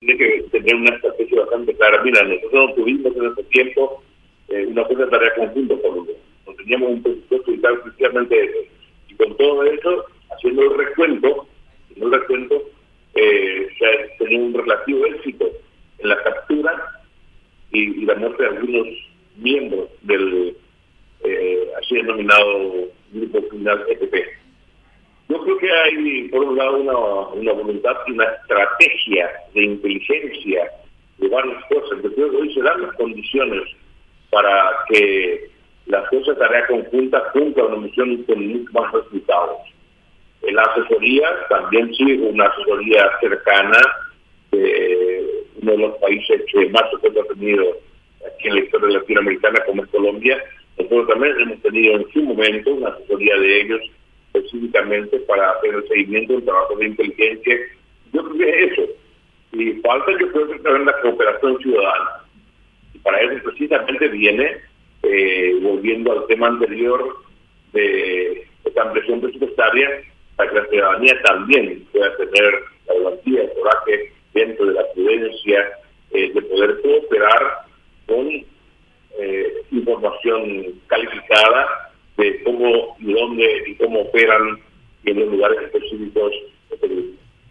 tiene que tener una estrategia bastante clara. Mira, nosotros no tuvimos en ese tiempo eh, una fuerza de tarea conjunta, por lo no teníamos un presupuesto y tal, precisamente eso. Y con todo eso, haciendo el recuento, haciendo el recuento, eh, se ha tenido un relativo éxito en la captura y, la muerte de algunos miembros del eh, así denominado grupo criminal EPP. Que hay, por un lado, una, una voluntad y una estrategia de inteligencia de varias cosas. Yo creo que hoy se dan las condiciones para que las cosas de tarea conjunta cumplan una misión con muchos más resultados. En la asesoría también sí, una asesoría cercana de uno de los países que más se ha tenido aquí en la historia latinoamericana como es Colombia. Nosotros también hemos tenido en su momento una asesoría de ellos específicamente para hacer el seguimiento del trabajo de inteligencia. Yo creo que es eso. Y falta yo creo que también la cooperación ciudadana. Y para eso precisamente viene, eh, volviendo al tema anterior de esta ampliación presupuestaria, para que la ciudadanía también pueda tener la garantía, el coraje dentro de la prudencia eh, de poder cooperar con eh, información calificada de cómo y dónde y cómo operan y en los lugares específicos